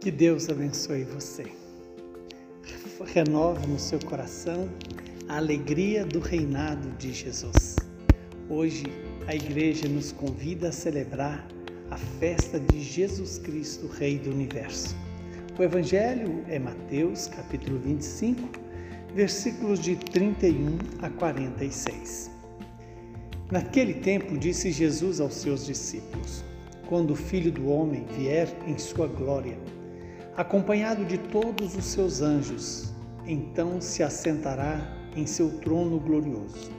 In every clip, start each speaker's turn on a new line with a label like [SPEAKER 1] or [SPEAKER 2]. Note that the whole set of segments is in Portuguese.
[SPEAKER 1] Que Deus abençoe você. Renove no seu coração a alegria do reinado de Jesus. Hoje a igreja nos convida a celebrar a festa de Jesus Cristo, Rei do Universo. O Evangelho é Mateus, capítulo 25, versículos de 31 a 46. Naquele tempo disse Jesus aos seus discípulos: Quando o Filho do Homem vier em sua glória, acompanhado de todos os seus anjos, então se assentará em seu trono glorioso.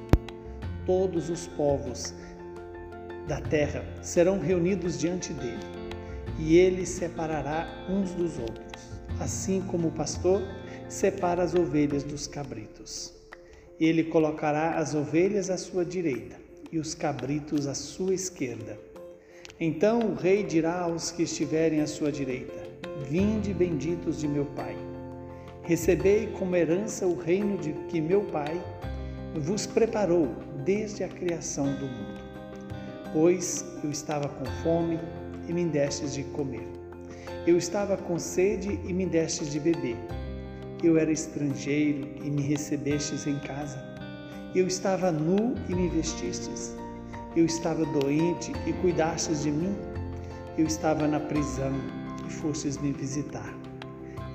[SPEAKER 1] Todos os povos da terra serão reunidos diante dele, e ele separará uns dos outros, assim como o pastor separa as ovelhas dos cabritos. Ele colocará as ovelhas à sua direita e os cabritos à sua esquerda. Então o rei dirá aos que estiverem à sua direita: Vinde benditos de meu Pai. Recebei como herança o reino de que meu Pai vos preparou desde a criação do mundo. Pois eu estava com fome e me destes de comer. Eu estava com sede e me destes de beber. Eu era estrangeiro e me recebestes em casa. Eu estava nu e me vestistes. Eu estava doente e cuidastes de mim. Eu estava na prisão e fostes me visitar.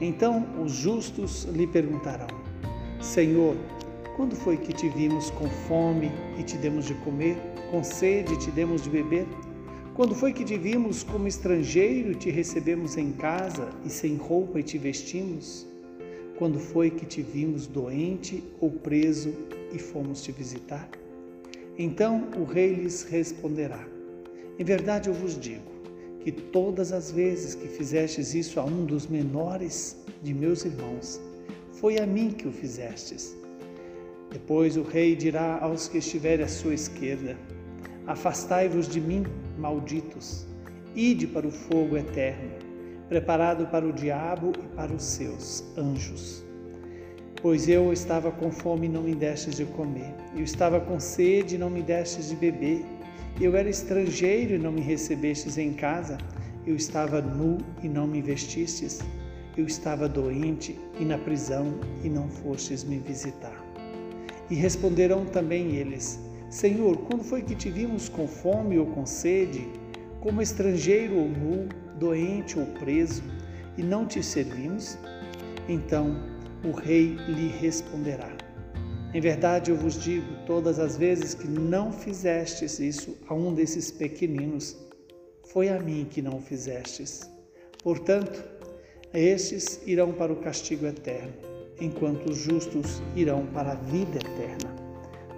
[SPEAKER 1] Então os justos lhe perguntarão: Senhor, quando foi que te vimos com fome e te demos de comer, com sede e te demos de beber? Quando foi que te vimos como estrangeiro e te recebemos em casa e sem roupa e te vestimos? Quando foi que te vimos doente ou preso e fomos te visitar? Então o rei lhes responderá: Em verdade eu vos digo, que todas as vezes que fizestes isso a um dos menores de meus irmãos, foi a mim que o fizestes. Depois o rei dirá aos que estiverem à sua esquerda: Afastai-vos de mim, malditos, ide para o fogo eterno, preparado para o diabo e para os seus anjos. Pois eu estava com fome e não me destes de comer, eu estava com sede e não me destes de beber. Eu era estrangeiro e não me recebestes em casa. Eu estava nu e não me vestistes. Eu estava doente e na prisão e não fostes me visitar. E responderão também eles: Senhor, quando foi que te vimos com fome ou com sede, como estrangeiro ou nu, doente ou preso, e não te servimos? Então o rei lhe responderá: em verdade eu vos digo, todas as vezes que não fizestes isso a um desses pequeninos, foi a mim que não fizestes. Portanto, estes irão para o castigo eterno, enquanto os justos irão para a vida eterna.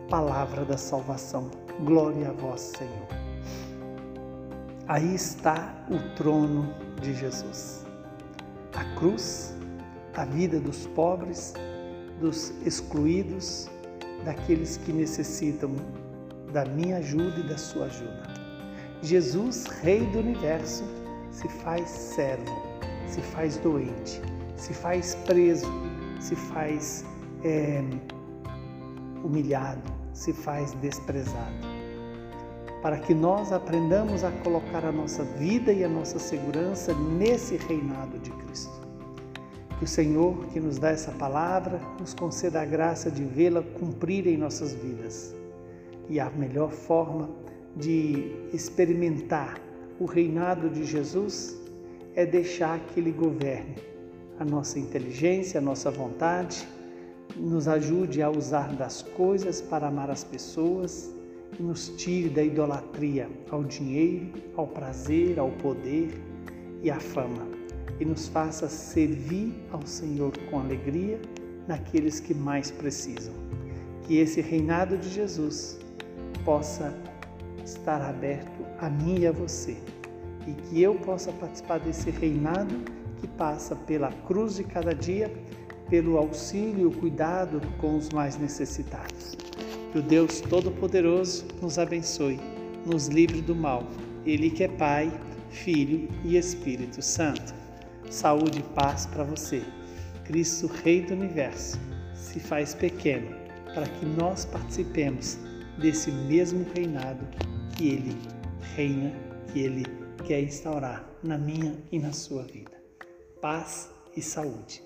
[SPEAKER 1] Palavra da salvação. Glória a vós, Senhor. Aí está o trono de Jesus. A cruz, a vida dos pobres, dos excluídos, daqueles que necessitam da minha ajuda e da sua ajuda. Jesus, Rei do universo, se faz servo, se faz doente, se faz preso, se faz é, humilhado, se faz desprezado. Para que nós aprendamos a colocar a nossa vida e a nossa segurança nesse reinado de Cristo. Que o Senhor, que nos dá essa palavra, nos conceda a graça de vê-la cumprir em nossas vidas. E a melhor forma de experimentar o reinado de Jesus é deixar que Ele governe a nossa inteligência, a nossa vontade, nos ajude a usar das coisas para amar as pessoas e nos tire da idolatria ao dinheiro, ao prazer, ao poder e à fama e nos faça servir ao Senhor com alegria naqueles que mais precisam. Que esse reinado de Jesus possa estar aberto a mim e a você e que eu possa participar desse reinado que passa pela cruz de cada dia, pelo auxílio e o cuidado com os mais necessitados. Que o Deus Todo-Poderoso nos abençoe, nos livre do mal. Ele que é Pai, Filho e Espírito Santo saúde e paz para você. Cristo, Rei do Universo, se faz pequeno para que nós participemos desse mesmo reinado que Ele reina, que Ele quer instaurar na minha e na sua vida. paz e saúde.